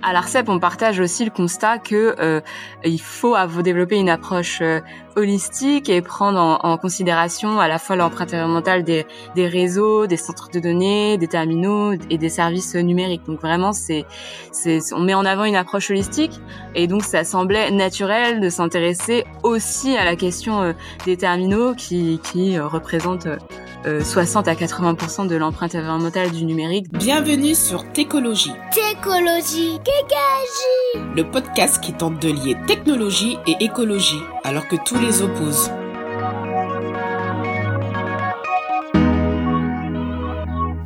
À l'ARCEP, on partage aussi le constat que euh, il faut développer une approche euh, holistique et prendre en, considération à la fois l'empreinte environnementale des, des, réseaux, des centres de données, des terminaux et des services numériques. Donc vraiment, c'est, c'est, on met en avant une approche holistique et donc ça semblait naturel de s'intéresser aussi à la question euh, des terminaux qui, qui représentent 60 à 80% de l'empreinte environnementale du numérique. Bienvenue sur Técologie. Técologie le podcast qui tente de lier technologie et écologie alors que tous les opposent.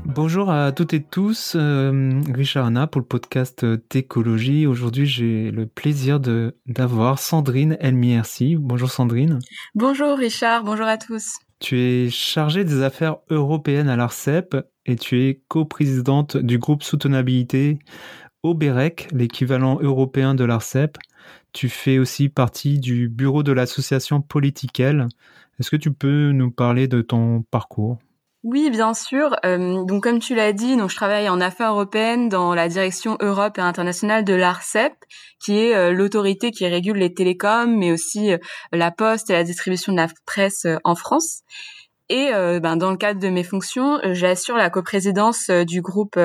Bonjour à toutes et tous, euh, Richard Anna pour le podcast Técologie. Aujourd'hui, j'ai le plaisir de d'avoir Sandrine Elmiersi. Bonjour Sandrine. Bonjour Richard, bonjour à tous. Tu es chargée des affaires européennes à l'ARCEP et tu es coprésidente du groupe Soutenabilité au BEREC, l'équivalent européen de l'ARCEP. Tu fais aussi partie du bureau de l'association Politiquelle. Est-ce que tu peux nous parler de ton parcours? Oui, bien sûr. Euh, donc, comme tu l'as dit, je travaille en affaires européennes dans la direction Europe et internationale de l'ARCEP, qui est euh, l'autorité qui régule les télécoms, mais aussi euh, la poste et la distribution de la presse en France. Et euh, ben, dans le cadre de mes fonctions, euh, j'assure la coprésidence euh, du groupe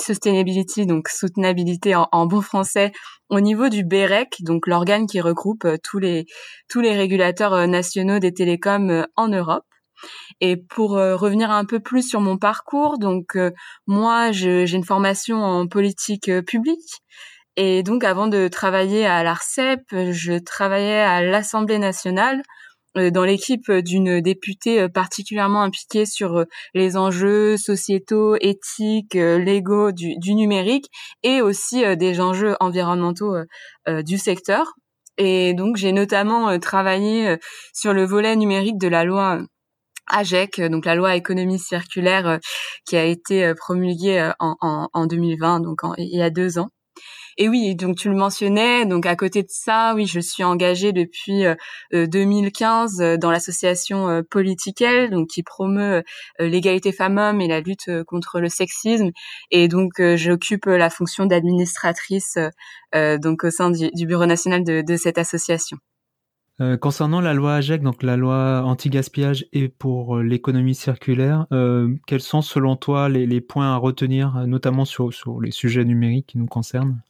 Sustainability, donc soutenabilité en, bon français, au niveau du BEREC, donc l'organe qui regroupe tous les tous les régulateurs nationaux des télécoms en Europe. Et pour revenir un peu plus sur mon parcours, donc moi j'ai une formation en politique publique. Et donc avant de travailler à l'ARCEP, je travaillais à l'Assemblée nationale euh, dans l'équipe d'une députée euh, particulièrement impliquée sur euh, les enjeux sociétaux, éthiques, légaux du, du numérique et aussi des enjeux environnementaux du secteur. Et donc j'ai notamment travaillé sur le volet numérique de la loi AGEC, donc la loi économie circulaire qui a été promulguée en, en, en 2020, donc il y a deux ans. Et oui, donc tu le mentionnais, donc à côté de ça, oui, je suis engagée depuis 2015 euh, euh, dans l'association euh, Politiquelle, donc qui promeut l'égalité femmes-hommes et la lutte contre le sexisme. Et donc j'occupe la fonction d'administratrice donc au sein du, Bureau national de, cette association. concernant la loi AGEC, donc la loi anti-gaspillage et pour l'économie circulaire, quels sont selon toi les, points à retenir, notamment sur les sujets numériques qui nous concernent?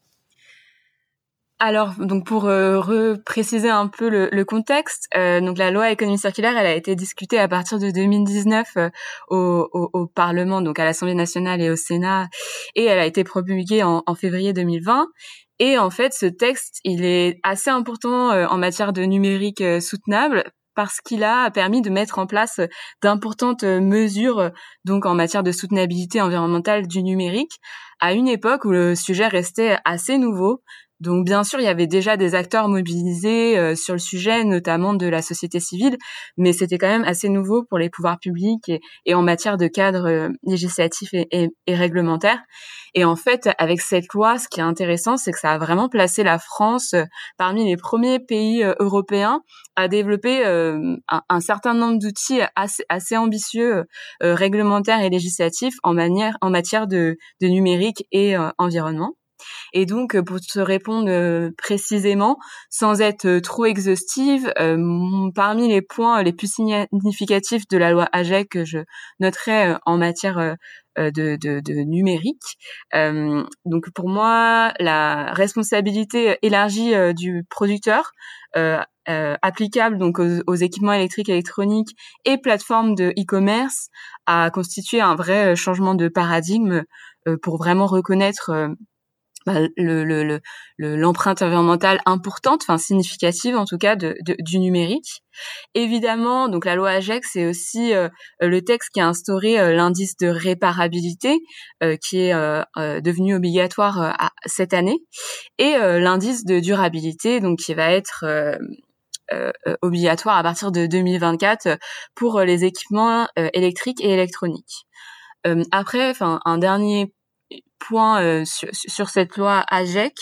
Alors, donc pour euh, repréciser un peu le, le contexte, euh, donc la loi économie circulaire, elle a été discutée à partir de 2019 euh, au, Parlement, donc à l'Assemblée nationale et au Sénat, et elle a été promulguée en, en, février 2020. Et en fait, ce texte, il est assez important euh, en matière de numérique soutenable parce qu'il a permis de mettre en place d'importantes mesures donc en matière de soutenabilité environnementale du numérique à une époque où le sujet restait assez nouveau, donc bien sûr, il y avait déjà des acteurs mobilisés euh, sur le sujet, notamment de la société civile, mais c'était quand même assez nouveau pour les pouvoirs publics et, en matière de cadre euh, législatif et, et, réglementaire. Et en fait, avec cette loi, ce qui est intéressant, c'est que ça a vraiment placé la France euh, parmi les premiers pays européens à développer un, certain nombre d'outils assez, assez, ambitieux, réglementaires et législatifs en, manière, en matière de, de numérique et environnement. Et donc, euh, pour te répondre euh, précisément, sans être euh, trop exhaustive, parmi les points les plus significatifs de la loi AGEC que je noterai en matière de, numérique. donc pour moi, la responsabilité élargie du producteur, applicable donc aux, équipements électriques électroniques et plateformes de e-commerce, a constitué un vrai changement de paradigme pour vraiment reconnaître bah, le, l'empreinte environnementale importante, enfin significative en tout cas du numérique. Évidemment, donc la loi AGEC, c'est aussi euh, le texte qui a instauré euh, l'indice de réparabilité euh, qui est devenu obligatoire cette année et l'indice de durabilité donc qui va être obligatoire à partir de 2024 pour les équipements électriques et électroniques. après, enfin un dernier point sur, cette loi AGEC,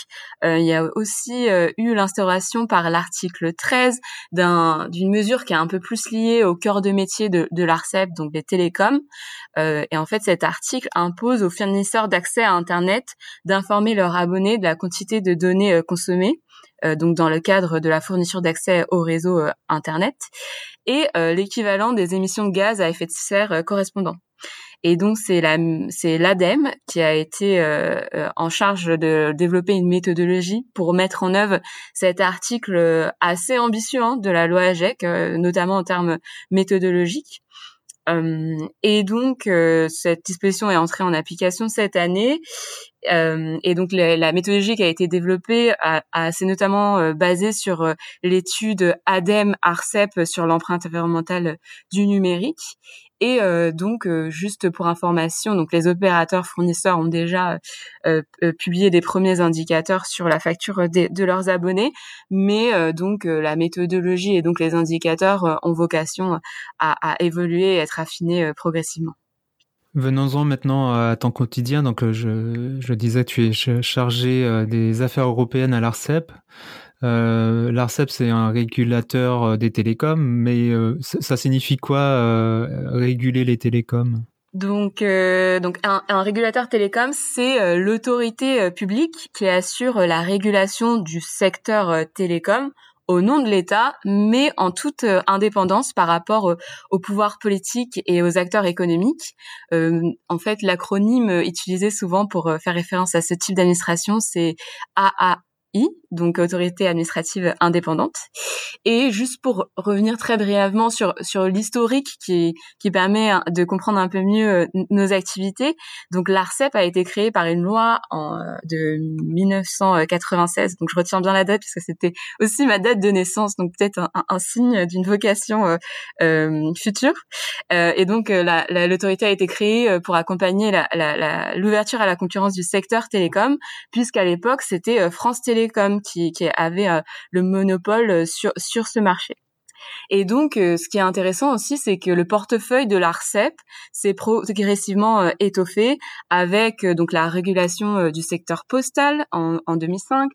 il y a aussi eu l'instauration par l'article 13 d'une mesure qui est un peu plus liée au cœur de métier de, de l'ARCEP, donc les télécoms. et en fait, cet article impose aux fournisseurs d'accès à Internet d'informer leurs abonnés de la quantité de données consommées euh, donc dans le cadre de la fourniture d'accès au réseau euh, Internet, et euh, l'équivalent des émissions de gaz à effet de serre correspondant. Et donc c'est la l'ADEME qui a été en charge de développer une méthodologie pour mettre en œuvre cet article assez ambitieux hein, de la loi AGEC, notamment en termes méthodologiques. Euh, et donc euh, cette disposition est entrée en application cette année. Euh, et donc la, méthodologie qui a été développée a, c'est notamment basée sur l'étude ADEME ARCEP sur l'empreinte environnementale du numérique et euh, donc, euh, juste pour information, donc les opérateurs fournisseurs ont déjà euh, publié des premiers indicateurs sur la facture de, leurs abonnés, mais donc la méthodologie et donc les indicateurs ont vocation à, à évoluer et être affinés progressivement. Venons-en maintenant à ton quotidien. Donc, je, je disais, tu es chargé des affaires européennes à l'ARCEP. Euh, L'ARCEP, c'est un régulateur euh, des télécoms, mais euh, ça signifie quoi euh, réguler les télécoms? Donc, donc un, un, régulateur télécom, c'est l'autorité publique qui assure la régulation du secteur télécom au nom de l'État, mais en toute indépendance par rapport au pouvoir politique et aux acteurs économiques. en fait, l'acronyme utilisé souvent pour faire référence à ce type d'administration, c'est AA donc autorité administrative indépendante. Et juste pour revenir très brièvement sur sur l'historique qui qui permet de comprendre un peu mieux euh, nos activités. Donc l'Arcep a été créé par une loi en euh, de 1996. Donc je retiens bien la date parce que c'était aussi ma date de naissance, donc peut-être un, signe d'une vocation euh, euh future. Euh, et donc l'autorité a été créée pour accompagner l'ouverture la, à la concurrence du secteur télécom, puisqu'à l'époque c'était France Télécom qui, qui avait euh, le monopole euh, sur, ce marché. Et donc, euh, ce qui est intéressant aussi, c'est que le portefeuille de l'ARCEP s'est progressivement étoffé avec la régulation du secteur postal en, en 2005, euh,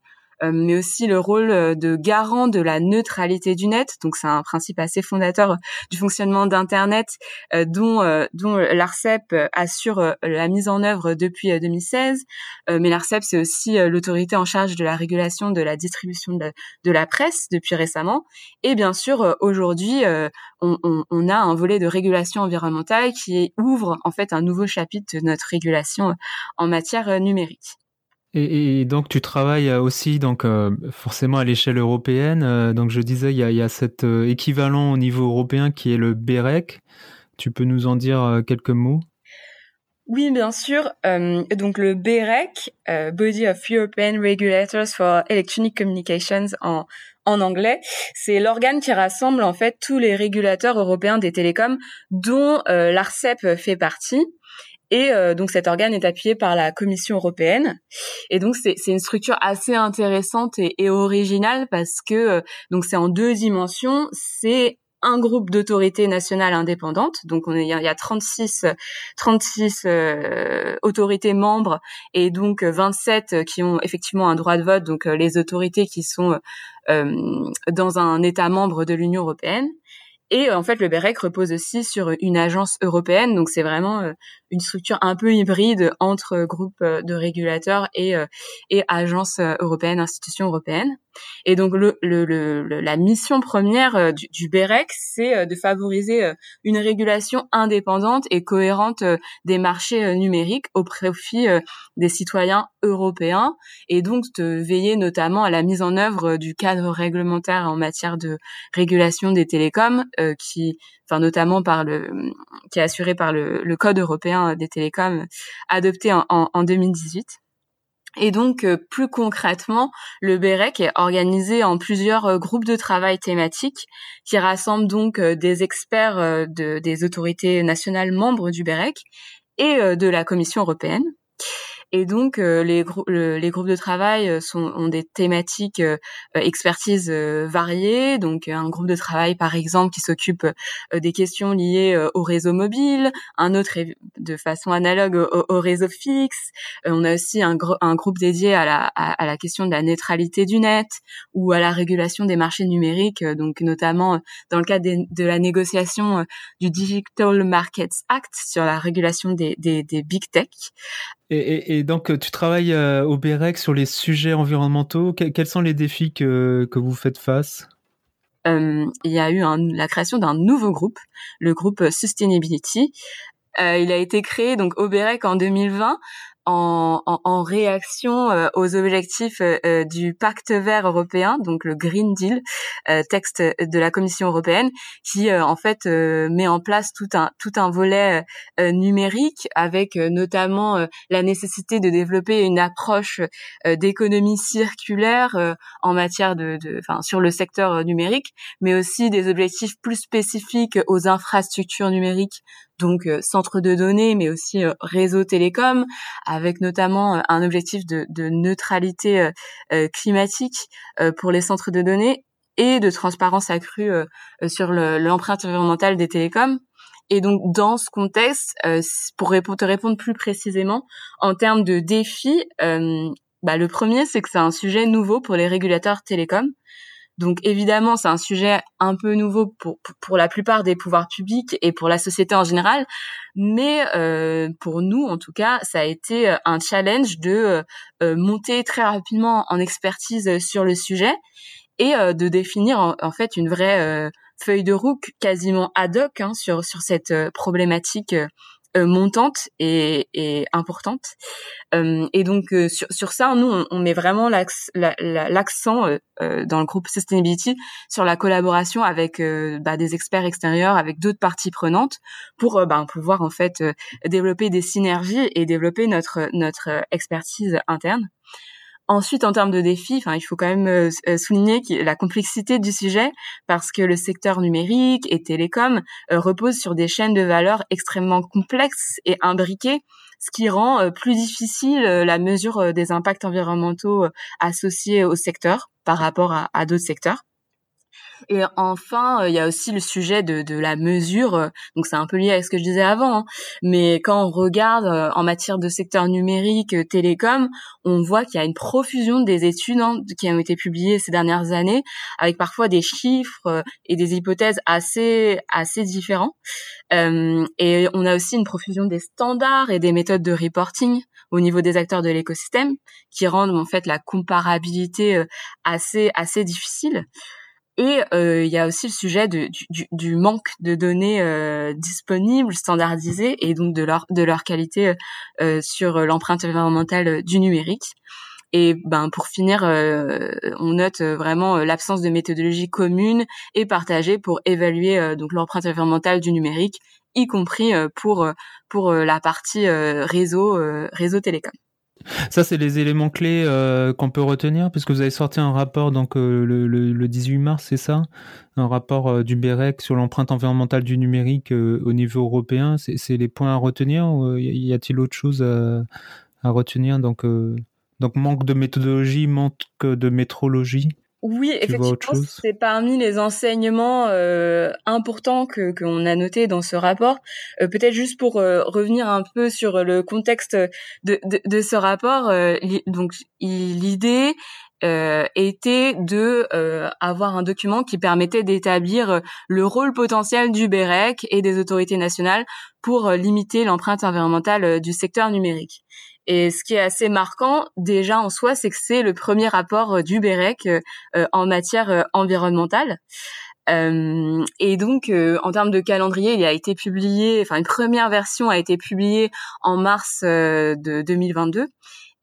mais aussi le rôle euh, de garant de la neutralité du net. Donc c'est un principe assez fondateur du fonctionnement d'Internet euh, dont, dont l'ARCEP assure la mise en œuvre depuis 2016. mais l'ARCEP, c'est aussi l'autorité en charge de la régulation de la distribution de, la presse depuis récemment. Et bien sûr, aujourd'hui, on, a un volet de régulation environnementale qui ouvre en fait un nouveau chapitre de notre régulation en matière numérique. Et, donc tu travailles aussi donc euh, forcément à l'échelle européenne. Euh, donc je disais il y a, y a cet euh, équivalent au niveau européen qui est le BEREC. Tu peux nous en dire quelques mots? Oui, bien sûr. donc le BEREC, Body of European Regulators for Electronic Communications en en anglais, c'est l'organe qui rassemble en fait tous les régulateurs européens des télécoms dont l'ARCEP fait partie. Et euh, donc cet organe est appuyé par la Commission européenne. Et donc c'est une structure assez intéressante et, et originale parce que euh, donc c'est en deux dimensions. C'est un groupe d'autorités nationales indépendantes. Donc on est, il y a 36 36 euh, autorités membres et donc 27 qui ont effectivement un droit de vote. Donc les autorités qui sont dans un État membre de l'Union européenne. Et en fait, le BEREC repose aussi sur une agence européenne, donc c'est vraiment une structure un peu hybride entre groupe euh, de régulateurs et, euh, et agence euh, européenne, institution européenne. Et donc le, le, le, la mission première du, du BEREC, c'est de favoriser une régulation indépendante et cohérente des marchés numériques au profit des citoyens européens et donc de veiller notamment à la mise en œuvre du cadre réglementaire en matière de régulation des télécoms qui enfin notamment par le qui est assuré par le, le code européen des télécoms adopté en, en, en 2018. Et donc, euh, plus concrètement, le BEREC est organisé en plusieurs euh, groupes de travail thématiques qui rassemblent donc euh, des experts de, des autorités nationales membres du BEREC et de la Commission européenne. Et donc les, les groupes de travail sont, ont des thématiques expertise variées. Donc un groupe de travail par exemple qui s'occupe des questions liées au réseau mobile, un autre de façon analogue au, réseau fixe. on a aussi un, un groupe dédié à la, à, la question de la neutralité du net ou à la régulation des marchés numériques. Donc notamment dans le cadre de la négociation du Digital Markets Act sur la régulation des, des, des big tech. Et, donc, tu travailles euh, au BEREC sur les sujets environnementaux. quels sont les défis que, que vous faites face? Euh, Il y a eu la création d'un nouveau groupe, le groupe Sustainability. Euh, il a été créé donc au BEREC en 2020 en, en, en, réaction euh, aux objectifs euh, euh, du pacte vert européen, donc le Green Deal, texte de la Commission européenne, qui en fait met en place tout un tout un volet numérique avec notamment la nécessité de développer une approche d'économie circulaire en matière de, enfin sur le secteur numérique, mais aussi des objectifs plus spécifiques aux infrastructures numériques donc euh, centre de données, mais aussi euh, réseau télécom, avec notamment euh, un objectif de, neutralité climatique pour les centres de données et de transparence accrue sur l'empreinte environnementale des télécoms. Et donc dans ce contexte, pour te répondre plus précisément, en termes de défis, bah, le premier c'est que c'est un sujet nouveau pour les régulateurs télécoms. Donc évidemment, c'est un sujet un peu nouveau pour, pour la plupart des pouvoirs publics et pour la société en général, mais euh, pour nous, en tout cas, ça a été euh, un challenge de euh, monter très rapidement en expertise sur le sujet et de définir en, fait une vraie feuille de route quasiment ad hoc hein, sur sur cette problématique euh, montante et, et importante. Euh, et donc euh, sur, sur, ça, nous, on, met vraiment l'accent dans le groupe Sustainability sur la collaboration avec bah, des experts extérieurs, avec d'autres parties prenantes, pour bah, pouvoir en fait développer des synergies et développer notre notre expertise interne. Ensuite, en termes de défis, enfin, il faut quand même euh, euh, souligner la complexité du sujet parce que le secteur numérique et télécom euh, repose sur des chaînes de valeur extrêmement complexes et imbriquées, ce qui rend plus difficile la mesure des impacts environnementaux associés au secteur par rapport à d'autres secteurs. Et enfin, euh, il y a aussi le sujet de, de la mesure. Euh, donc c'est un peu lié à ce que je disais avant. Hein. Mais quand on regarde euh, en matière de secteur numérique, télécom, on voit qu'il y a une profusion des études hein, qui ont été publiées ces dernières années, avec parfois des chiffres et des hypothèses assez assez différents. Et on a aussi une profusion des standards et des méthodes de reporting au niveau des acteurs de l'écosystème qui rendent en fait la comparabilité assez assez difficile. Et euh, il y a aussi le sujet du, du, manque de données euh, disponibles, standardisées, et donc de leur, de leur qualité euh, sur l'empreinte environnementale du numérique. Et ben pour finir, on note vraiment l'absence de méthodologie commune et partagée pour évaluer donc l'empreinte environnementale du numérique, y compris pour pour la partie réseau réseau télécom. Ça, c'est les éléments clés euh, qu'on peut retenir, puisque vous avez sorti un rapport donc euh, le, le, 18 mars, c'est ça? Un rapport euh, du BEREC sur l'empreinte environnementale du numérique au niveau européen. C'est les points à retenir ou y a-t-il autre chose à, à retenir? Donc, donc manque de méthodologie, manque de métrologie oui, effectivement, c'est parmi les enseignements euh, importants que qu'on a notés dans ce rapport. Euh, peut-être juste pour euh, revenir un peu sur le contexte de, de, de ce rapport. donc, l'idée était de avoir un document qui permettait d'établir le rôle potentiel du BEREC et des autorités nationales pour limiter l'empreinte environnementale du secteur numérique. Et ce qui est assez marquant déjà en soi, c'est que c'est le premier rapport euh, du BEREC euh, euh, en matière environnementale. Euh, et donc, en termes de calendrier, il a été publié, enfin une première version a été publiée en mars de 2022.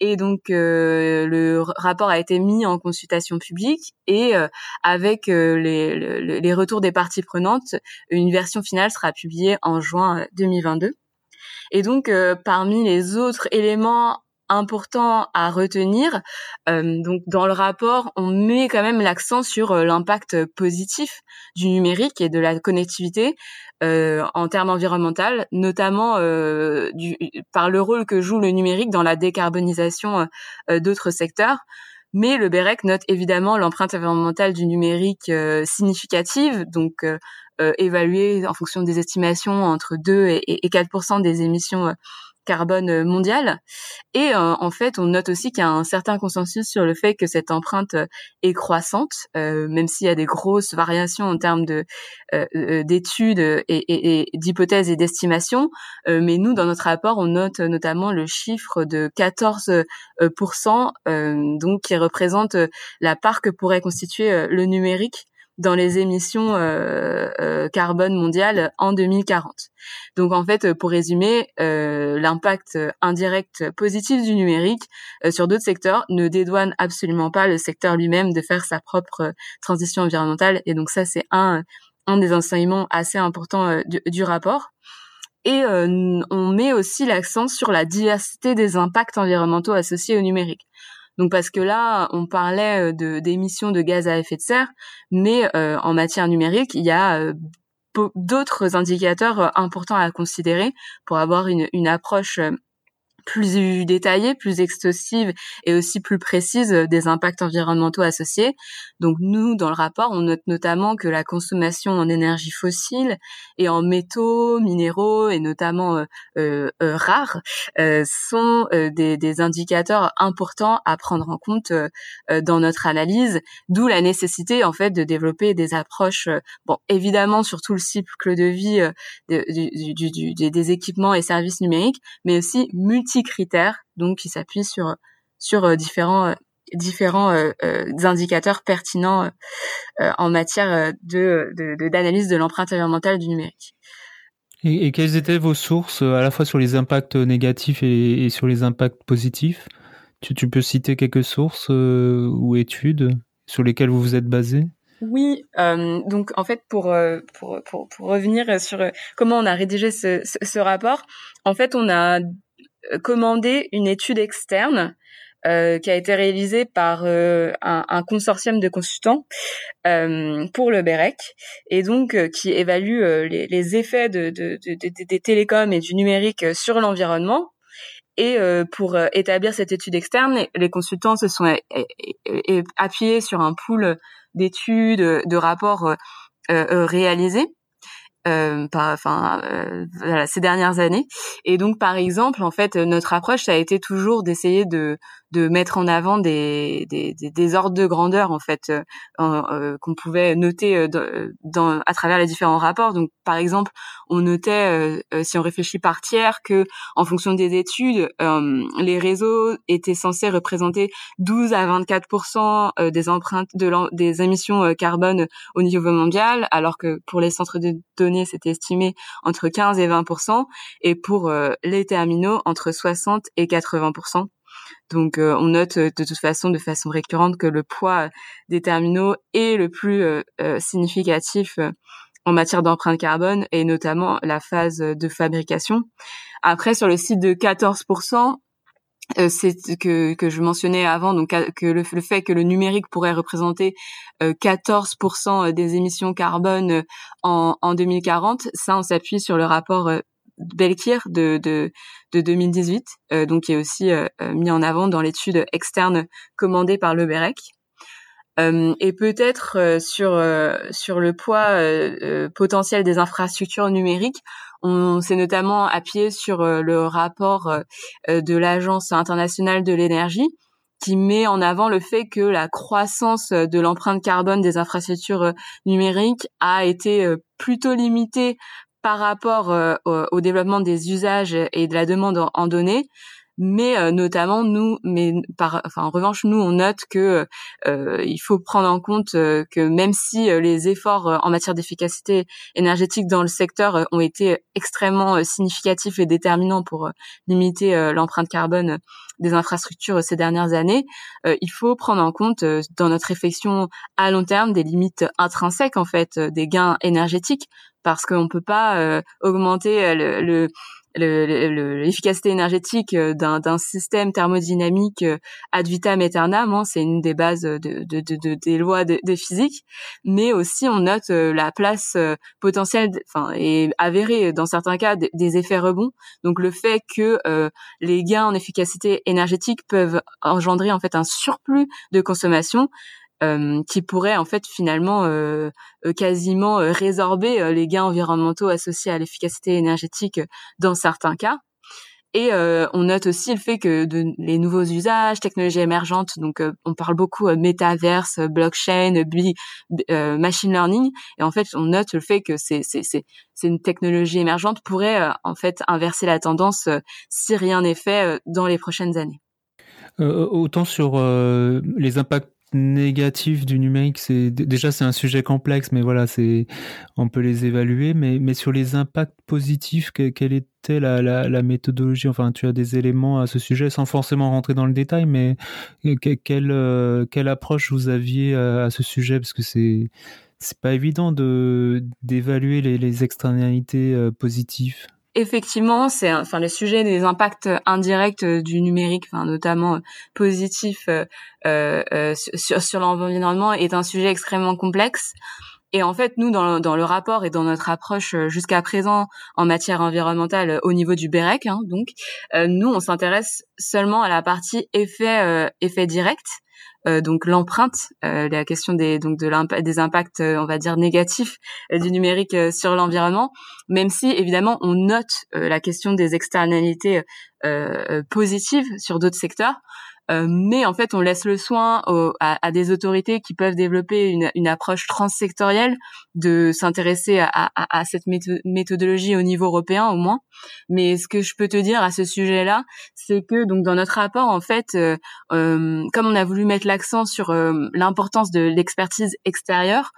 Et donc, le rapport a été mis en consultation publique et avec les, les, retours des parties prenantes, une version finale sera publiée en juin 2022. Et donc, euh, parmi les autres éléments important à retenir. donc dans le rapport, on met quand même l'accent sur l'impact positif du numérique et de la connectivité en termes environnementaux, notamment par le rôle que joue le numérique dans la décarbonisation d'autres secteurs. Mais le BEREC note évidemment l'empreinte environnementale du numérique significative, donc évaluée en fonction des estimations entre 2 et, et 4% des émissions carbone euh, mondiale. Et euh, en fait, on note aussi qu'il y a un certain consensus sur le fait que cette empreinte euh, est croissante, même s'il y a des grosses variations en termes de d'études et, et, et d'hypothèses et d'estimations. mais nous, dans notre rapport, on note notamment le chiffre de 14 donc qui représente la part que pourrait constituer le numérique dans les émissions euh, euh, carbone mondiales en 2040. Donc en fait, pour résumer, euh, l'impact indirect positif du numérique sur d'autres secteurs ne dédouane absolument pas le secteur lui-même de faire sa propre transition environnementale. Et donc ça, c'est un, un des enseignements assez importants du, du rapport. Et on met aussi l'accent sur la diversité des impacts environnementaux associés au numérique. Donc parce que là, on parlait euh, d'émissions de gaz à effet de serre, mais euh, en matière numérique, il y a euh, d'autres indicateurs importants à considérer pour avoir une approche plus détaillée, plus exhaustive et aussi plus précise des impacts environnementaux associés. Donc nous, dans le rapport, on note notamment que la consommation en énergie fossile et en métaux, minéraux et notamment euh, euh, euh rares euh, sont des, des, indicateurs importants à prendre en compte dans notre analyse, d'où la nécessité en fait de développer des approches, bon évidemment sur tout le cycle de vie du, du, des équipements et services numériques, mais aussi multi critères, donc qui s'appuient sur sur euh, différents euh, différents euh, indicateurs pertinents en matière de d'analyse de, l'empreinte environnementale du numérique. Et, quelles étaient vos sources à la fois sur les impacts négatifs et, sur les impacts positifs? Tu, tu, peux citer quelques sources ou études sur lesquelles vous vous êtes basé oui, donc en fait pour, pour, pour, pour, revenir sur comment on a rédigé ce, ce rapport, en fait on a commandé une étude externe euh, qui a été réalisée par euh, un, un, consortium de consultants euh, pour le BEREC et donc euh, qui évalue les, les, effets de, de, de, des télécoms et du numérique sur l'environnement. Et pour établir cette étude externe, les consultants se sont appuyés sur un pool d'études, de rapports réalisés euh, enfin euh, voilà, ces dernières années. Et donc par exemple, en fait, notre approche ça a été toujours d'essayer de de mettre en avant des, des, des, ordres de grandeur en fait euh, euh qu'on pouvait noter euh, dans, à travers les différents rapports. Donc par exemple, on notait euh, si on réfléchit par tiers que en fonction des études, les réseaux étaient censés représenter 12 à 24 des empreintes de des émissions carbone au niveau mondial, alors que pour les centres de données, c'était estimé entre 15 et 20% et pour les terminaux entre 60 et 80 donc euh, on note euh, de toute façon de façon récurrente que le poids euh, des terminaux est le plus significatif en matière d'empreinte carbone et notamment la phase de fabrication. Après sur le site de 14%, c'est que, que je mentionnais avant, donc que le, fait que le numérique pourrait représenter 14% des émissions carbone en, en 2040, ça on s'appuie sur le rapport Belkir de, de, de 2018, euh, donc qui est aussi euh, euh, mis en avant dans l'étude externe commandée par le BEREC. et peut-être sur sur le poids potentiel des infrastructures numériques, on s'est notamment appuyé sur le rapport de l'Agence internationale de l'énergie qui met en avant le fait que la croissance de l'empreinte carbone des infrastructures numériques a été plutôt limitée par rapport euh, au, développement des usages et de la demande en, données mais euh, notamment nous mais par enfin en revanche nous on note que euh, il faut prendre en compte que même si les efforts en matière d'efficacité énergétique dans le secteur ont été extrêmement significatifs et déterminants pour limiter l'empreinte carbone des infrastructures ces dernières années, il faut prendre en compte dans notre réflexion à long terme des limites intrinsèques en fait des gains énergétiques parce qu'on peut pas euh, augmenter euh, le, l'efficacité énergétique euh, d'un système thermodynamique euh, ad vitam aeternam, hein, c'est une des bases de, de, de, des lois de, physique, mais aussi on note euh, la place potentielle, enfin et avérée dans certains cas des effets rebonds. Donc le fait que les gains en efficacité énergétique peuvent engendrer en fait un surplus de consommation euh, qui pourrait en fait finalement euh, euh quasiment euh, résorber les gains environnementaux associés à l'efficacité énergétique dans certains cas. Et on note aussi le fait que de, les nouveaux usages, technologies émergentes, donc on parle beaucoup métaverse, blockchain, machine learning, et en fait on note le fait que c'est c'est une technologie émergente pourrait en fait inverser la tendance si rien n'est fait dans les prochaines années. autant sur les impacts négatifs du numérique, c'est déjà c'est un sujet complexe, mais voilà, c'est on peut les évaluer. Mais mais sur les impacts positifs, quelle était la, la, la, méthodologie? Enfin, tu as des éléments à ce sujet, sans forcément rentrer dans le détail, mais quelle euh, quelle approche vous aviez à, ce sujet? Parce que c'est c'est pas évident de d'évaluer les, externalités euh, positives effectivement, c'est enfin le sujet des impacts indirects euh, du numérique, enfin notamment euh, positifs euh, euh, sur, sur l'environnement, est un sujet extrêmement complexe. Et en fait, nous, dans, dans le rapport et dans notre approche jusqu'à présent en matière environnementale au niveau du BEREC, hein, donc, nous, on s'intéresse seulement à la partie effet, euh, effet direct, euh, donc l'empreinte, euh, la question des donc de des impacts, euh, on va dire négatifs du numérique sur l'environnement, même si évidemment on note la question des externalités positives sur d'autres secteurs. Euh, mais en fait, on laisse le soin à, des autorités qui peuvent développer une, approche transsectorielle de s'intéresser à, cette méthodologie au niveau européen au moins. Mais ce que je peux te dire à ce sujet-là, c'est que donc dans notre rapport, en fait, euh, euh, comme on a voulu mettre l'accent sur l'importance de l'expertise extérieure,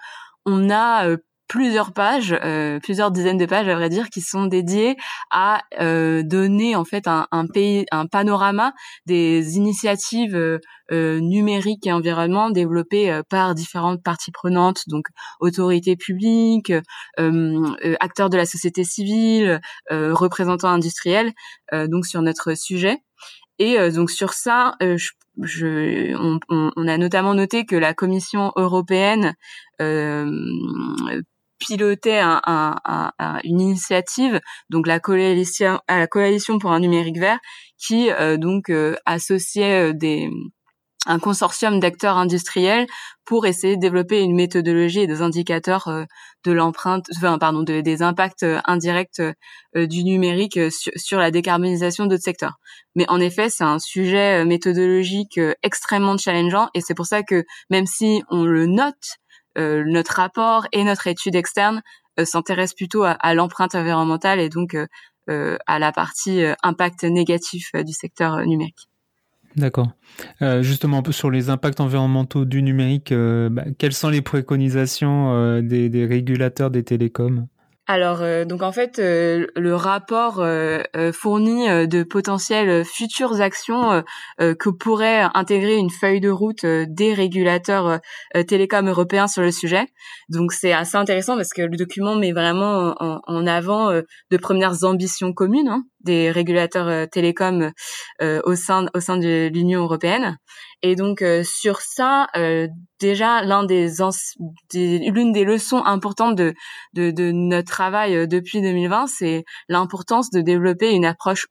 on a plusieurs pages, euh, plusieurs dizaines de pages à vrai dire, qui sont dédiées à euh, donner en fait un, un, pays, un panorama des initiatives euh, numériques et environnement développées par différentes parties prenantes, donc autorités publiques, acteurs de la société civile, représentants industriels, donc sur notre sujet. Et donc sur ça, je, je, on, on, a notamment noté que la Commission européenne euh, pilotait un, un, une initiative, donc la coalition, la coalition pour un numérique vert, qui euh, donc euh, associait euh, des un consortium d'acteurs industriels pour essayer de développer une méthodologie et des indicateurs de l'empreinte, enfin, pardon, des impacts indirects du numérique sur, sur la décarbonisation d'autres secteurs. Mais en effet, c'est un sujet méthodologique extrêmement challengeant et c'est pour ça que même si on le note notre rapport et notre étude externe euh, s'intéressent plutôt à, l'empreinte environnementale et donc euh, à la partie impact négatif du secteur numérique. D'accord. Euh, justement, un peu sur les impacts environnementaux du numérique, bah, quelles sont les préconisations des, régulateurs des télécoms? Alors, euh, donc en fait, euh, le rapport euh, fournit de potentielles futures actions que pourrait intégrer une feuille de route des régulateurs télécoms européens sur le sujet. Donc c'est assez intéressant parce que le document met vraiment en, avant de premières ambitions communes hein, des régulateurs télécoms au sein au sein de l'Union européenne. Et donc euh, sur ça, euh, déjà l'un des, l'une des leçons importantes de, de, notre travail euh, depuis 2020, c'est l'importance de développer une approche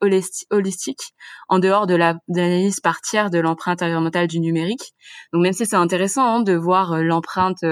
holistique en dehors de l'analyse par tiers de l'empreinte environnementale du numérique. Donc même si c'est intéressant hein, de voir l'empreinte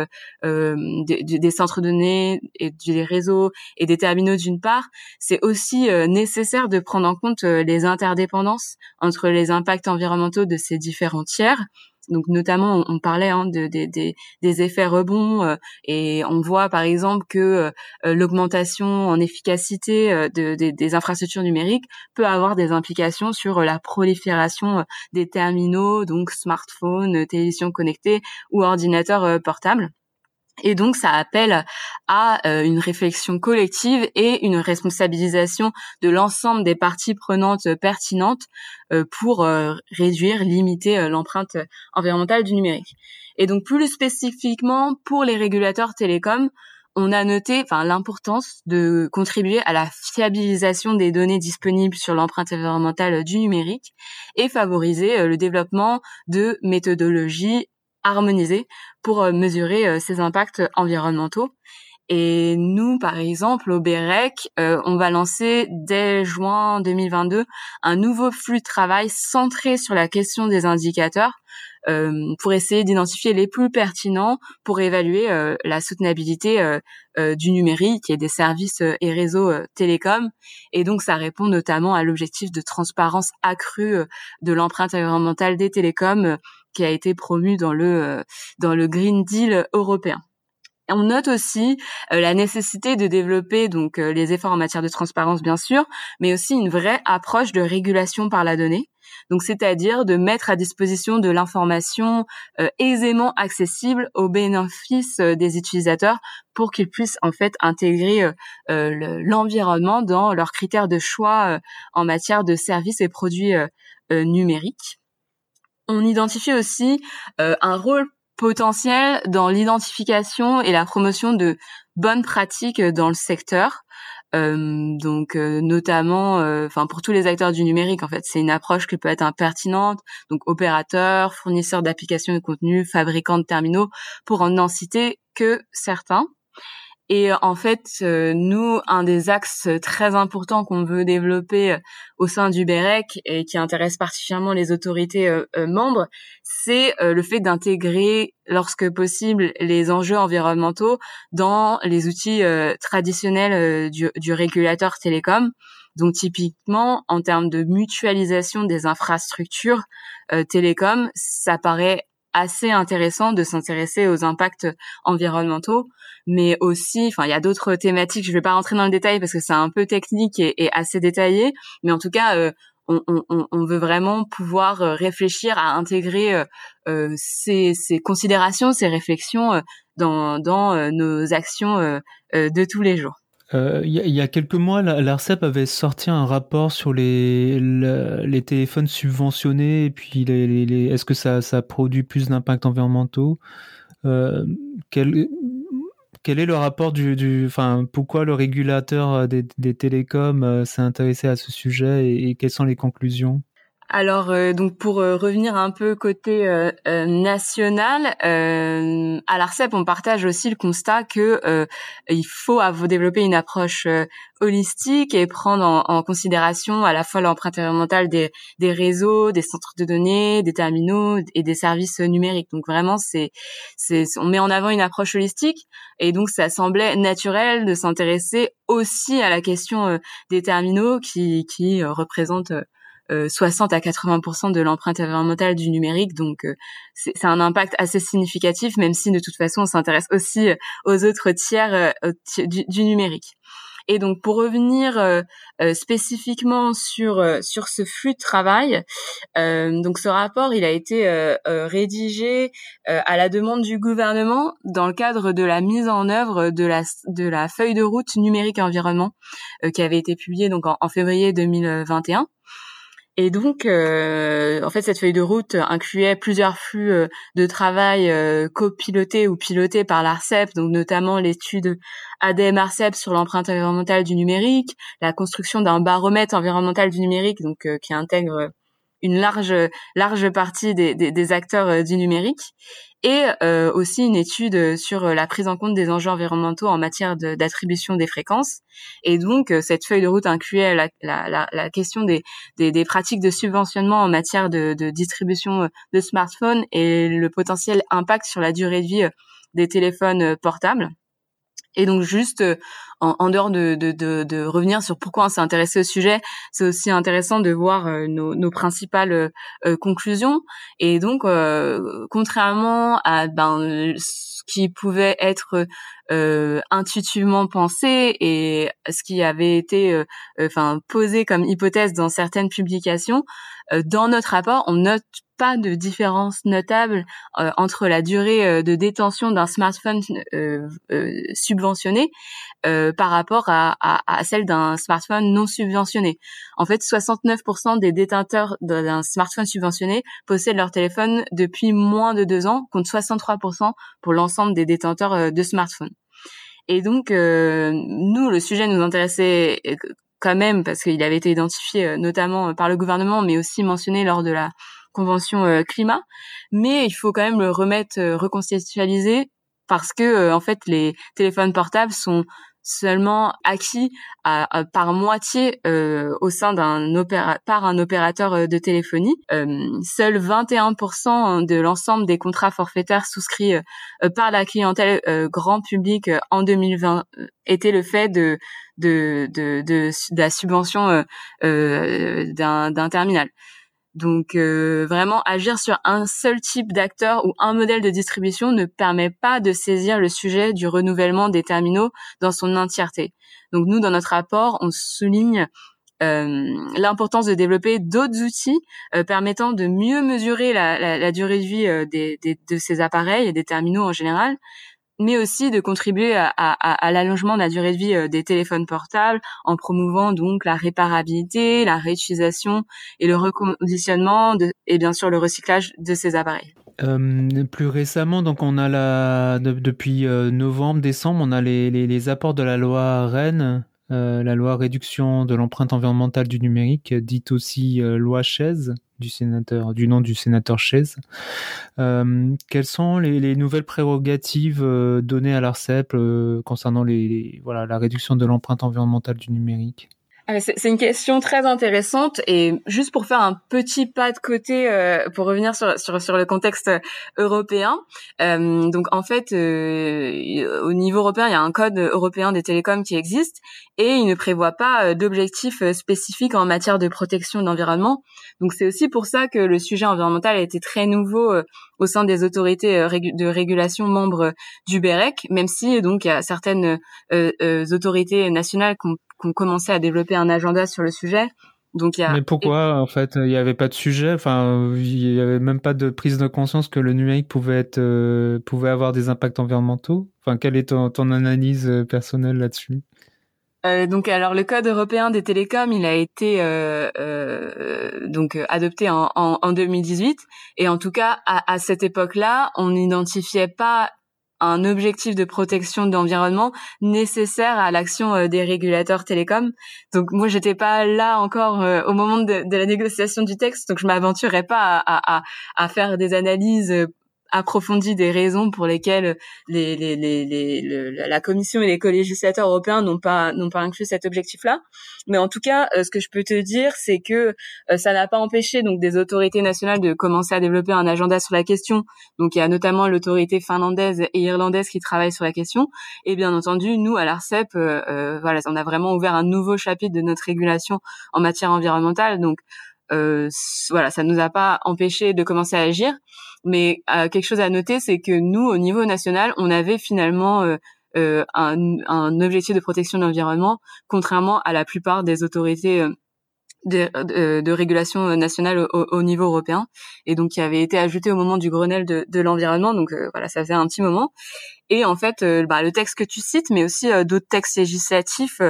euh, des, des, centres de données et des réseaux et des terminaux d'une part, c'est aussi nécessaire de prendre en compte les interdépendances entre les impacts environnementaux de ces différents tiers donc notamment, on, parlait hein, de, des effets rebonds euh, et on voit par exemple que euh, l'augmentation en efficacité euh, des infrastructures numériques peut avoir des implications sur la prolifération des terminaux, donc smartphones, télévisions connectées ou ordinateurs portables. Et donc, ça appelle à euh, une réflexion collective et une responsabilisation de l'ensemble des parties prenantes pertinentes euh, pour euh, réduire, limiter l'empreinte environnementale du numérique. Et donc, plus spécifiquement, pour les régulateurs télécoms, on a noté l'importance de contribuer à la fiabilisation des données disponibles sur l'empreinte environnementale du numérique et favoriser le développement de méthodologies harmonisées pour mesurer ces impacts environnementaux. Et nous, par exemple, au BEREC, euh, on va lancer dès juin 2022 un nouveau flux de travail centré sur la question des indicateurs euh, pour essayer d'identifier les plus pertinents pour évaluer euh, la soutenabilité du numérique et des services et réseaux télécoms. Et donc, ça répond notamment à l'objectif de transparence accrue de l'empreinte environnementale des télécoms qui a été promu dans le dans le Green Deal européen. On note aussi euh, la nécessité de développer donc euh, les efforts en matière de transparence bien sûr, mais aussi une vraie approche de régulation par la donnée. Donc c'est-à-dire de mettre à disposition de l'information euh, aisément accessible au bénéfice des utilisateurs pour qu'ils puissent en fait intégrer l'environnement dans leurs critères de choix en matière de services et produits numériques. On identifie aussi un rôle potentiel dans l'identification et la promotion de bonnes pratiques dans le secteur. Euh, donc euh, notamment, euh, enfin pour tous les acteurs du numérique en fait, c'est une approche qui peut être impertinente. Donc opérateurs, fournisseurs d'applications de contenu, fabricants de terminaux, pour en n'en citer que certains. Et en fait, euh, nous, un des axes très importants qu'on veut développer euh, au sein du BEREC et qui intéresse particulièrement les autorités euh, membres, c'est le fait d'intégrer, lorsque possible, les enjeux environnementaux dans les outils traditionnels du, du, régulateur télécom. Donc typiquement, en termes de mutualisation des infrastructures télécom, ça paraît assez intéressant de s'intéresser aux impacts environnementaux, mais aussi, enfin, il y a d'autres thématiques. Je ne vais pas rentrer dans le détail parce que c'est un peu technique et, assez détaillé, mais en tout cas, euh, on, veut vraiment pouvoir euh, réfléchir à intégrer euh, ces, considérations, ces réflexions dans nos actions de tous les jours. Euh, il y, a quelques mois, l'ARCEP avait sorti un rapport sur les, téléphones subventionnés et puis les, est-ce que ça, produit plus d'impacts environnementaux? Euh, quel, est le rapport du, du, enfin, pourquoi le régulateur des, des télécoms euh, s'est intéressé à ce sujet et quelles sont les conclusions? Alors euh, donc pour euh, revenir un peu côté euh, national, à l'Arcep on partage aussi le constat que il faut développer une approche holistique et prendre en, considération à la fois l'empreinte environnementale des, des réseaux, des centres de données, des terminaux et des services numériques. Donc vraiment c'est c'est on met en avant une approche holistique et donc ça semblait naturel de s'intéresser aussi à la question des terminaux qui qui représentent 60 euh, à 80% de l'empreinte environnementale du numérique. Donc euh, c'est un impact assez significatif, même si de toute façon on s'intéresse aussi euh, aux autres tiers du, numérique. Et donc pour revenir spécifiquement sur sur ce flux de travail, donc ce rapport il a été rédigé à la demande du gouvernement dans le cadre de la mise en œuvre de la de la feuille de route numérique environnement qui avait été publiée donc en février 2021. Et donc, euh, en fait, cette feuille de route incluait plusieurs flux euh, de travail euh, copilotés ou pilotés par l'ARCEP, donc notamment l'étude ADM-ARCEP sur l'empreinte environnementale du numérique, la construction d'un baromètre environnemental du numérique, donc qui intègre une large large partie des, des, des acteurs du numérique, et euh, aussi une étude sur la prise en compte des enjeux environnementaux en matière d'attribution des fréquences. Et donc, euh, cette feuille de route incluait la, la, la, question des, des, des, pratiques de subventionnement en matière de, de, distribution de smartphones et le potentiel impact sur la durée de vie des téléphones portables. Et donc juste euh, en, en dehors de, de, de, de, revenir sur pourquoi on s'est intéressé au sujet, c'est aussi intéressant de voir euh, nos, nos, principales euh, conclusions. Et donc, contrairement à ben, qui pouvait être intuitivement pensé et ce qui avait été enfin posé comme hypothèse dans certaines publications, dans notre rapport, on note pas de différence notable euh, entre la durée euh, de détention d'un smartphone euh, subventionné par rapport à, à, celle d'un smartphone non subventionné. En fait, 69% des détenteurs d'un smartphone subventionné possèdent leur téléphone depuis moins de deux ans, contre 63% pour l'ensemble des détenteurs de smartphones. Et donc, nous, le sujet nous intéressait quand même parce qu'il avait été identifié notamment par le gouvernement, mais aussi mentionné lors de la convention climat. Mais il faut quand même le remettre, reconstitualiser parce que en fait les téléphones portables sont seulement acquis par moitié euh, au sein d'un opéra par un opérateur euh, de téléphonie. Euh, seuls 21% de l'ensemble des contrats forfaitaires souscrits euh, par la clientèle grand public en 2020 étaient le fait de de, de, de, de la subvention d'un terminal. Donc euh, vraiment agir sur un seul type d'acteur ou un modèle de distribution ne permet pas de saisir le sujet du renouvellement des terminaux dans son entièreté. Donc nous, dans notre rapport, on souligne euh, l'importance de développer d'autres outils euh, permettant de mieux mesurer la, durée de vie de ces appareils et des terminaux en général, mais aussi de contribuer à, à, l'allongement de la durée de vie euh, des téléphones portables en promouvant donc la réparabilité, la réutilisation et le reconditionnement de, et bien sûr le recyclage de ces appareils. Euh, plus récemment, donc on a la depuis euh, novembre, décembre, on a les, les, les, apports de la loi Rennes, euh, la loi réduction de l'empreinte environnementale du numérique, dite aussi loi Chaise, du sénateur, du nom du sénateur Chaise. Euh, quelles sont les, nouvelles prérogatives euh, données à l'ARCEP euh, concernant les, voilà, la réduction de l'empreinte environnementale du numérique? C'est une question très intéressante et juste pour faire un petit pas de côté euh, pour revenir sur, sur, sur le contexte européen. Euh, donc en fait, euh, au niveau européen, il y a un code européen des télécoms qui existe et il ne prévoit pas d'objectifs spécifiques en matière de protection de l'environnement. Donc c'est aussi pour ça que le sujet environnemental a été très nouveau au sein des autorités de régulation membres du BEREC, même si donc il y a certaines autorités nationales qui ont qu'on commençait à développer un agenda sur le sujet. Donc il y a... Mais pourquoi en fait il n'y avait pas de sujet? Enfin, il n'y avait même pas de prise de conscience que le numérique pouvait être euh, pouvait avoir des impacts environnementaux? Enfin, quelle est ton, ton analyse euh, personnelle là-dessus? Euh, donc alors le code européen des télécoms il a été euh, euh, donc adopté en, en, en, 2018 et en tout cas à, à cette époque-là on n'identifiait pas un objectif de protection de l'environnement nécessaire à l'action euh, des régulateurs télécoms. Donc moi j'étais pas là encore euh, au moment de, la négociation du texte, donc je m'aventurais pas à, faire des analyses euh, approfondie des raisons pour lesquelles les, les, les, les la Commission et les co-législateurs européens n'ont pas n'ont pas inclus cet objectif-là. Mais en tout cas, euh, ce que je peux te dire, c'est que euh, ça n'a pas empêché donc des autorités nationales de commencer à développer un agenda sur la question. Donc il y a notamment l'autorité finlandaise et irlandaise qui travaillent sur la question. Et bien entendu, nous à l'Arcep, euh, voilà, on a vraiment ouvert un nouveau chapitre de notre régulation en matière environnementale. Donc euh, voilà, ça nous a pas empêché de commencer à agir. Mais euh, quelque chose à noter, c'est que nous, au niveau national, on avait finalement euh, euh un, un, objectif de protection de l'environnement, contrairement à la plupart des autorités euh, de, de, de, régulation nationale au, au, niveau européen, et donc qui avait été ajouté au moment du Grenelle de, de l'environnement. Donc voilà, ça fait un petit moment. Et en fait, bah, le texte que tu cites, mais aussi d'autres textes législatifs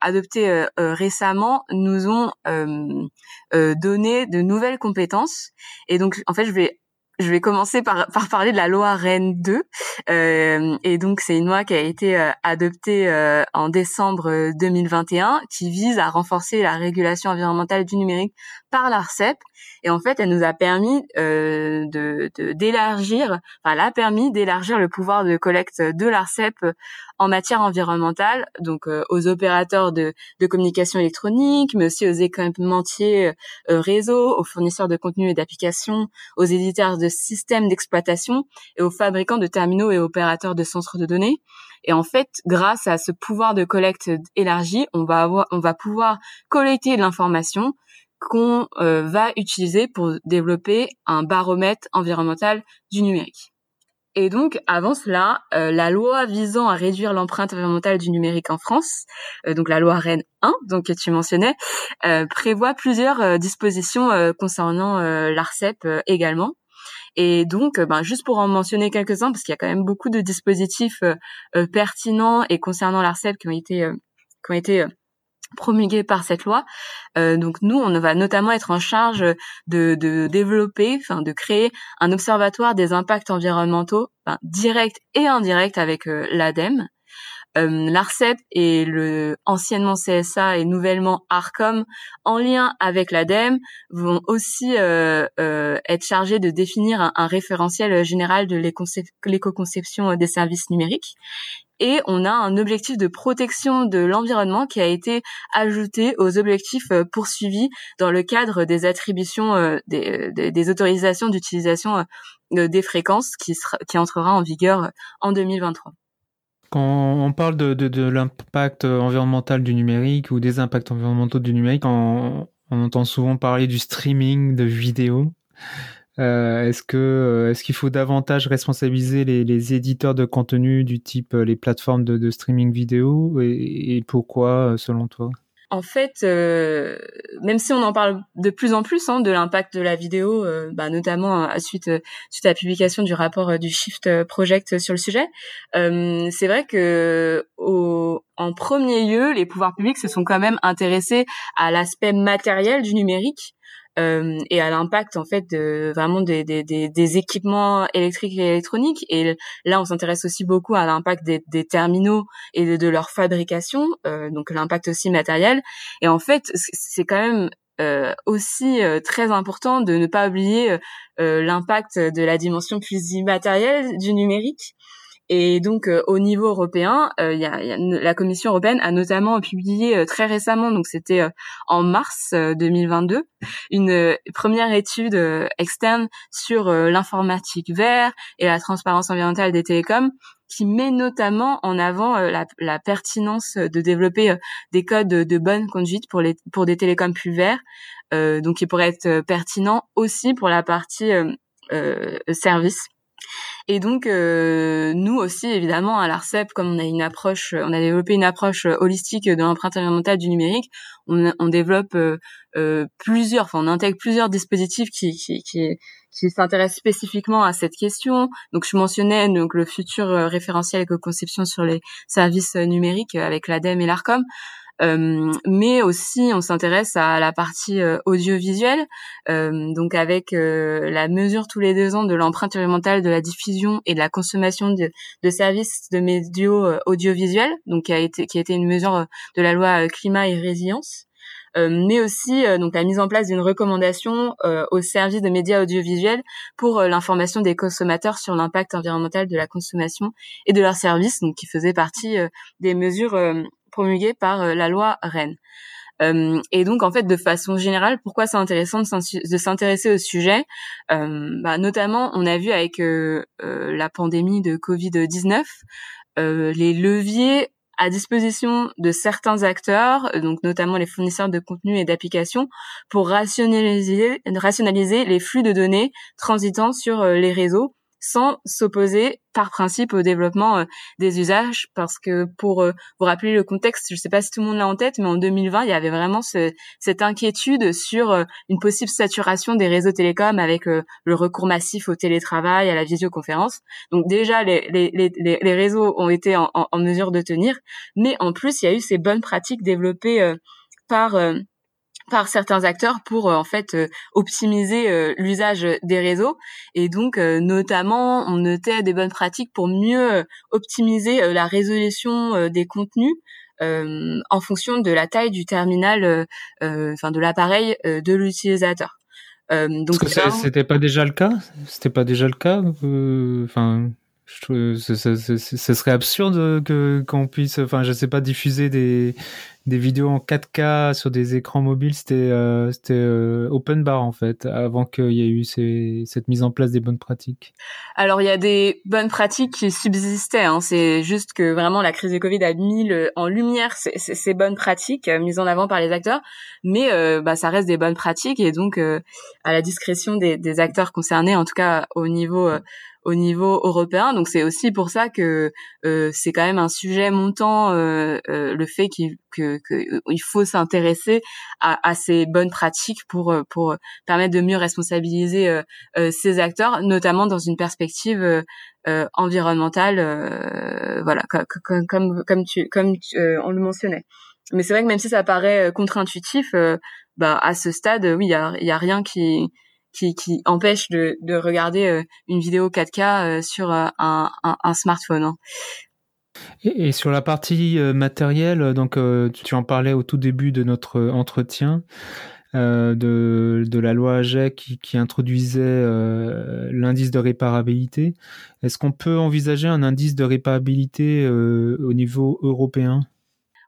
adoptés récemment, nous ont donné de nouvelles compétences. Et donc, en fait, je vais je vais commencer par, par parler de la loi Rennes 2. Euh, et donc, c'est une loi qui a été euh, adoptée euh, en décembre 2021 qui vise à renforcer la régulation environnementale du numérique par l'ARCEP. Et en fait, elle nous a permis euh, de d'élargir, enfin, elle a permis d'élargir le pouvoir de collecte de l'ARCEP en matière environnementale, donc euh, aux opérateurs de, de communication électronique, mais aussi aux équipementiers euh, réseau, aux fournisseurs de contenu et d'applications, aux éditeurs de systèmes d'exploitation et aux fabricants de terminaux et opérateurs de centres de données. Et en fait, grâce à ce pouvoir de collecte élargi, on va avoir, on va pouvoir collecter l'information qu'on euh, va utiliser pour développer un baromètre environnemental du numérique. Et donc, avant cela, euh, la loi visant à réduire l'empreinte environnementale du numérique en France, euh, donc la loi Rennes 1, donc que tu mentionnais, prévoit plusieurs dispositions concernant l'ARCEP également. Et donc, ben, juste pour en mentionner quelques-uns, parce qu'il y a quand même beaucoup de dispositifs pertinents et concernant l'ARCEP qui ont été qui ont été promulguée par cette loi. Euh, donc nous, on va notamment être en charge de, de développer, enfin de créer un observatoire des impacts environnementaux, directs et indirects avec euh, l'ADEME. l'Arcep et le anciennement CSA et nouvellement Arcom, en lien avec l'ADEME, vont aussi être chargés de définir un référentiel général de l'éco-conception des services numériques et on a un objectif de protection de l'environnement qui a été ajouté aux objectifs euh, poursuivis dans le cadre des attributions euh, des, des, autorisations d'utilisation euh, des fréquences qui, entrera en vigueur en 2023. Quand on parle de, l'impact environnemental du numérique ou des impacts environnementaux du numérique, on entend souvent parler du streaming de vidéos. Euh, est-ce que euh, est-ce qu'il faut davantage responsabiliser les, les, éditeurs de contenu du type euh, les plateformes de, streaming vidéo et, pourquoi selon toi? En fait, euh, même si on en parle de plus en plus hein, de l'impact de la vidéo, bah, notamment à suite suite à la publication du rapport du Shift Project sur le sujet, c'est vrai que au, premier lieu, les pouvoirs publics se sont quand même intéressés à l'aspect matériel du numérique euh, et à l'impact en fait de vraiment des, des, équipements électriques et électroniques. Et là, on s'intéresse aussi beaucoup à l'impact des, terminaux et de, leur fabrication, euh, donc l'impact aussi matériel. Et en fait, c'est quand même euh, aussi très important de ne pas oublier l'impact de la dimension plus immatérielle du numérique et donc euh, au niveau européen, euh, y a, y a, la Commission européenne a notamment publié euh, très récemment, donc c'était en mars 2022, une première étude externe sur l'informatique vert et la transparence environnementale des télécoms qui met notamment en avant la, la, pertinence de développer des codes de, bonne conduite pour les pour des télécoms plus verts, donc qui pourraient être pertinents aussi pour la partie service et donc euh, nous aussi évidemment à l'Arcep, comme on a une approche, on a développé une approche euh, holistique de l'empreinte environnementale du numérique, on, on développe euh, plusieurs, enfin on intègre plusieurs dispositifs qui qui, qui, qui s'intéressent spécifiquement à cette question. Donc je mentionnais donc le futur référentiel éco-conception sur les services numériques avec l'ADEME et l'ARCOM. Euh, mais aussi on s'intéresse à la partie euh, audiovisuelle, euh, donc avec la mesure tous les deux ans de l'empreinte environnementale de la diffusion et de la consommation de, services de médias audiovisuels, donc qui a été qui a été une mesure de la loi climat et résilience. mais aussi donc la mise en place d'une recommandation au service de médias audiovisuels pour l'information des consommateurs sur l'impact environnemental de la consommation et de leurs services, donc qui faisait partie des mesures promulguée par euh, la loi Rennes. Euh, et donc en fait de façon générale, pourquoi c'est intéressant de s'intéresser au sujet? Euh, bah, Notamment, on a vu avec la pandémie de Covid 19 les leviers à disposition de certains acteurs, donc notamment les fournisseurs de contenu et d'applications, pour rationaliser, rationaliser les flux de données transitant sur les réseaux sans s'opposer par principe au développement euh, des usages parce que pour euh, vous rappeler le contexte, je ne sais pas si tout le monde l'a en tête, mais en 2020, il y avait vraiment ce, cette inquiétude sur euh, une possible saturation des réseaux télécoms avec le recours massif au télétravail, à la visioconférence. Donc déjà, les, les, les, les réseaux ont été en, en, en, mesure de tenir, mais en plus, il y a eu ces bonnes pratiques développées par par certains acteurs pour euh, en fait euh, optimiser euh, l'usage des réseaux et donc notamment on notait des bonnes pratiques pour mieux optimiser la résolution des contenus en fonction de la taille du terminal enfin de l'appareil de l'utilisateur. donc c'était pas déjà le cas? C'était pas déjà le cas enfin ce serait absurde que qu'on puisse enfin je sais pas diffuser des des vidéos en 4K sur des écrans mobiles, c'était euh, euh, open bar en fait, avant qu'il y ait eu cette mise en place des bonnes pratiques. Alors il y a des bonnes pratiques qui subsistaient. Hein. C'est juste que vraiment la crise de Covid a mis en lumière ces, bonnes pratiques euh, mises en avant par les acteurs, mais bah, ça reste des bonnes pratiques et donc à la discrétion des, acteurs concernés, en tout cas au niveau au niveau européen. Donc c'est aussi pour ça que c'est quand même un sujet montant le fait qu'il que, il faut s'intéresser à, à, ces bonnes pratiques pour pour permettre de mieux responsabiliser ces acteurs, notamment dans une perspective environnementale. voilà, comme comme tu comme on le mentionnait. Mais c'est vrai que même si ça paraît contre-intuitif, bah à ce stade, oui, il y a, y a rien qui qui, qui empêche de, de regarder euh, une vidéo 4K euh, sur euh, un, un, un, smartphone. Hein. Et, sur la partie matérielle, donc tu en parlais au tout début de notre entretien. Euh, de, de, la loi AGEC qui, introduisait euh, l'indice de réparabilité. Est-ce qu'on peut envisager un indice de réparabilité euh, au niveau européen?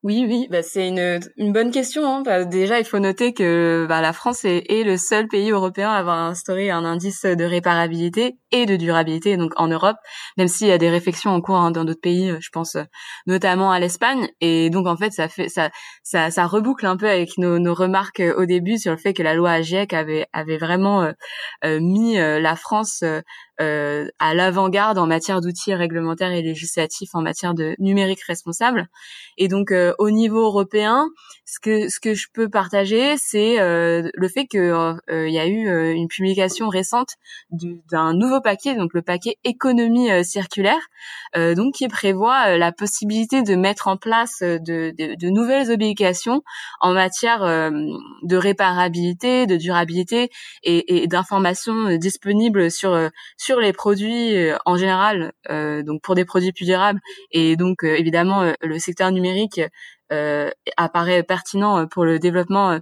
Oui, oui, bah c'est une, une bonne question. Hein. Bah, déjà, il faut noter que bah, la France est, est, le seul pays européen à avoir instauré un indice de réparabilité et de durabilité donc en Europe, même s'il y a des réflexions en cours hein, dans d'autres pays, je pense notamment à l'Espagne. Et donc en fait, ça fait ça ça, ça reboucle un peu avec nos, nos, remarques au début sur le fait que la loi AGIEC avait avait vraiment euh, euh, mis euh, la France euh, à l'avant-garde en matière d'outils réglementaires et législatifs en matière de numérique responsable. Et donc euh, au niveau européen, ce que ce que je peux partager, c'est euh, le fait que il y a eu une publication récente d'un nouveau paquet, donc le paquet économie circulaire, donc qui prévoit la possibilité de mettre en place de, de, de nouvelles obligations en matière de réparabilité, de durabilité et, et d'informations disponibles sur sur les produits euh, en général, euh, donc pour des produits plus durables, et donc euh, évidemment le secteur numérique apparaît pertinent pour le développement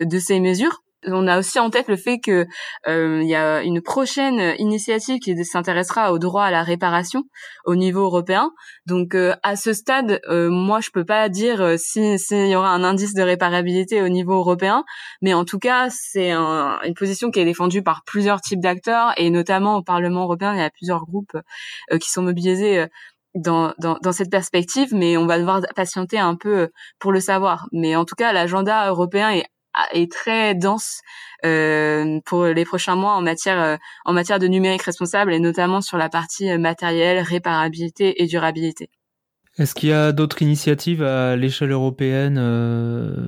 de ces mesures on a aussi en tête le fait que euh, y a une prochaine initiative qui s'intéressera au droit à la réparation au niveau européen. Donc euh, à ce stade, euh, moi je peux pas dire s'il y aura un indice de réparabilité au niveau européen, mais en tout cas c'est une position qui est défendue par plusieurs types d'acteurs et notamment au Parlement européen, il y a plusieurs groupes qui sont mobilisés. Dans, dans, dans, cette perspective, mais on va devoir patienter un peu pour le savoir. Mais en tout cas, l'agenda européen est est très dense euh, pour les prochains mois en matière euh, en matière de numérique responsable et notamment sur la partie euh, matérielle, réparabilité et durabilité. Est-ce qu'il y a d'autres initiatives à l'échelle européenne euh,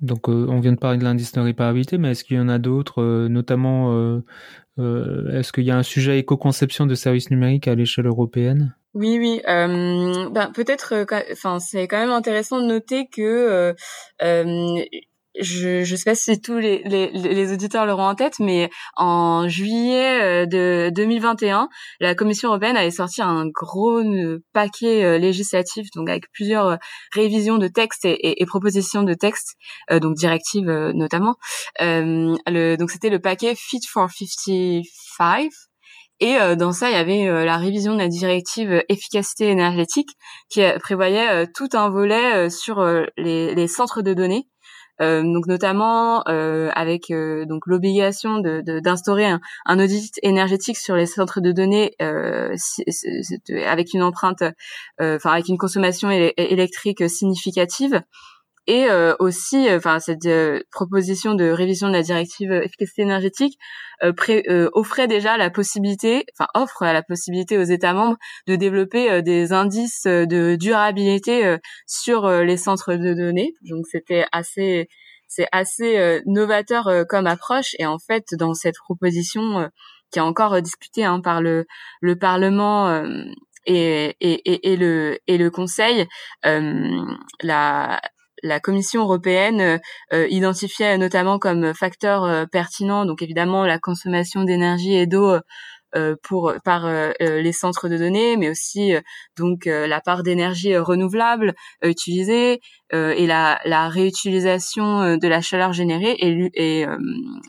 Donc, on vient de parler de l'indice de réparabilité, mais est-ce qu'il y en a d'autres, notamment Est-ce qu'il y a un sujet éco-conception de services numériques à l'échelle européenne? Oui, oui. Euh, ben, peut-être, enfin, c'est quand même intéressant de noter que euh, je je sais pas si tous les, les, les auditeurs l'auront en tête, mais en juillet euh, de 2021, la Commission européenne avait sorti un gros euh, paquet euh, législatif, donc avec plusieurs révisions de textes et, et, propositions de textes, donc directives notamment. le, donc c'était le paquet Fit for 55. Et dans ça, il y avait la révision de la directive efficacité énergétique qui prévoyait tout un volet sur les, les centres de données euh, donc notamment euh, avec euh, donc l'obligation de, d'instaurer un, un, audit énergétique sur les centres de données avec une empreinte, enfin avec une consommation électrique significative et aussi enfin cette proposition de révision de la directive efficacité énergétique offrait déjà la possibilité enfin offre la possibilité aux États membres de développer des indices de durabilité sur les centres de données. Donc c'était assez c'est assez novateur comme approche. Et en fait dans cette proposition qui est encore discutée hein, par le le Parlement et, et, et, le et le Conseil, la la Commission européenne euh, identifiait notamment comme facteur euh, pertinent, donc évidemment la consommation d'énergie et d'eau euh, pour par les centres de données, mais aussi donc la part d'énergie renouvelable utilisée et la, la, réutilisation de la chaleur générée et, et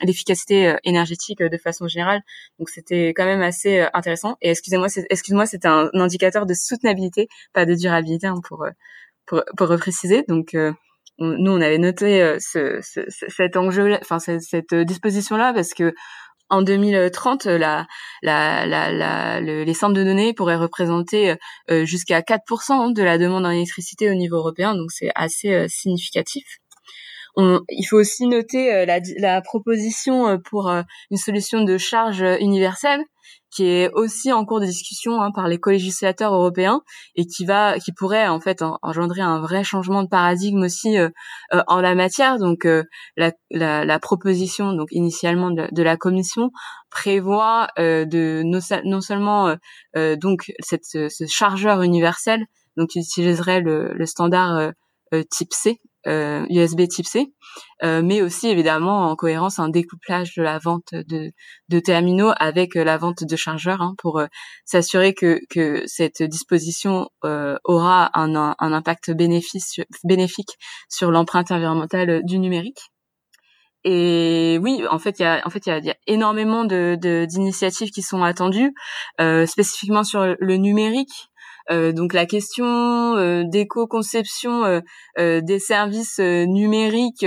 l'efficacité énergétique de façon générale. Donc c'était quand même assez intéressant. Et excusez-moi, excuse-moi, c'était un, indicateur de soutenabilité, pas de durabilité hein, pour pour, pour repréciser. Donc, euh, nous, on avait noté euh, ce, ce, cet enjeu, enfin cette, cette disposition-là, parce que en 2030, la, la, la, la les centres de données pourraient représenter euh, jusqu'à 4% de la demande en électricité au niveau européen, donc c'est assez significatif. On, il faut aussi noter la, proposition pour une solution de charge universelle qui est aussi en cours de discussion hein, par les co-législateurs européens et qui va, qui pourrait en fait engendrer un vrai changement de paradigme aussi euh, euh, en la matière. Donc euh, la, la, la, proposition donc initialement de, de la Commission prévoit de non, seulement donc cette, ce chargeur universel donc qui utiliserait le, le standard type C USB Type C, mais aussi évidemment en cohérence un découplage de la vente de, de terminaux avec la vente de chargeurs hein, pour s'assurer que, que cette disposition aura un, un, impact bénéfice, bénéfique sur l'empreinte environnementale du numérique. Et oui, en fait, il y a, en fait, il y a, énormément de, d'initiatives qui sont attendues, euh, spécifiquement sur le numérique. Euh, donc la question euh, d'éco-conception euh, euh, des services numériques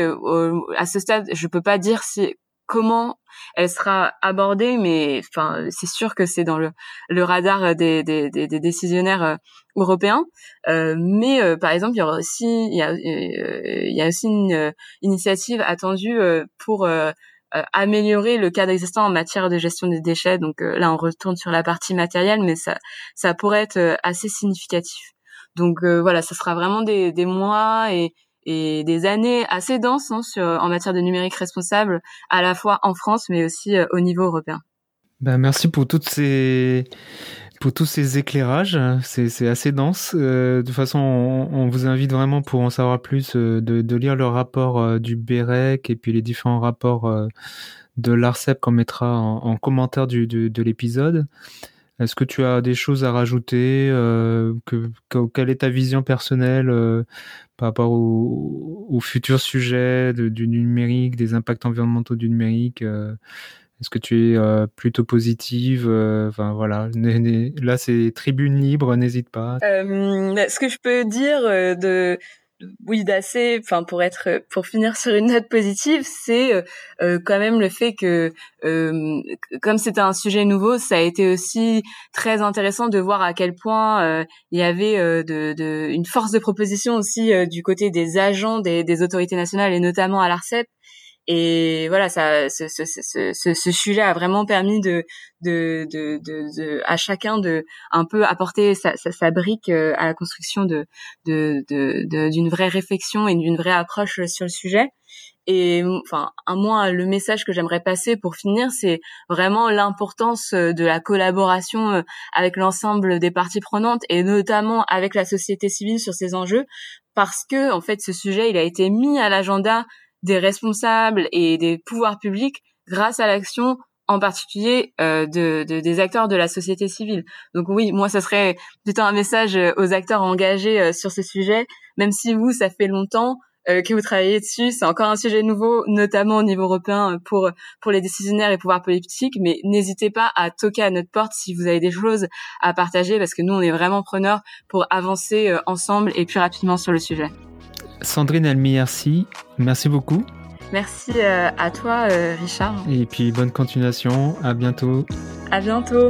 à ce stade, je peux pas dire si comment elle sera abordée, mais enfin c'est sûr que c'est dans le, le radar des, des, des, décisionnaires européens. Euh, mais par exemple, il y aura aussi il y a, il y a aussi une initiative attendue pour améliorer le cadre existant en matière de gestion des déchets. Donc là, on retourne sur la partie matérielle, mais ça, ça pourrait être assez significatif. Donc voilà, ça sera vraiment des, des mois et, et des années assez denses hein, sur, en matière de numérique responsable, à la fois en France, mais aussi au niveau européen. Ben, merci pour toutes ces pour tous ces éclairages. C'est assez dense. Euh, de toute façon, on, vous invite vraiment pour en savoir plus euh, de, de, lire le rapport euh, du BEREC et puis les différents rapports de l'ARCEP qu'on mettra en, en, commentaire du, de l'épisode. Est-ce que tu as des choses à rajouter que, Quelle est ta vision personnelle par rapport au, au futur sujet du numérique, des impacts environnementaux du numérique est-ce que tu es euh, plutôt positive euh, Enfin voilà, là c'est tribune libre, n'hésite pas. Euh, ce que je peux dire de oui d'assez enfin pour être pour finir sur une note positive c'est quand même le fait que comme c'était un sujet nouveau ça a été aussi très intéressant de voir à quel point il y avait de, de, une force de proposition aussi du côté des agents des, des autorités nationales et notamment à l'Arcep et voilà, ça, ce, ce, ce, ce, sujet a vraiment permis de, de, de, de, à chacun de un peu apporter sa, sa, brique euh, à la construction de, de, de, d'une vraie réflexion et d'une vraie approche sur le sujet. Et enfin, à moi, le message que j'aimerais passer pour finir, c'est vraiment l'importance euh, de la collaboration euh, avec l'ensemble des parties prenantes et notamment avec la société civile sur ces enjeux, parce que en fait, ce sujet, il a été mis à l'agenda des responsables et des pouvoirs publics grâce à l'action en particulier euh, de, de, des acteurs de la société civile. Donc oui, moi, ça serait plutôt un message euh, aux acteurs engagés euh, sur ce sujet, même si vous, ça fait longtemps euh, que vous travaillez dessus, c'est encore un sujet nouveau, notamment au niveau européen pour pour les décisionnaires et pouvoirs politiques. Mais n'hésitez pas à toquer à notre porte si vous avez des choses à partager, parce que nous, on est vraiment preneurs pour avancer ensemble et plus rapidement sur le sujet. Sandrine Elmi-Merci, merci beaucoup. Merci euh, à toi, euh, Richard. Et puis bonne continuation. À bientôt. À bientôt.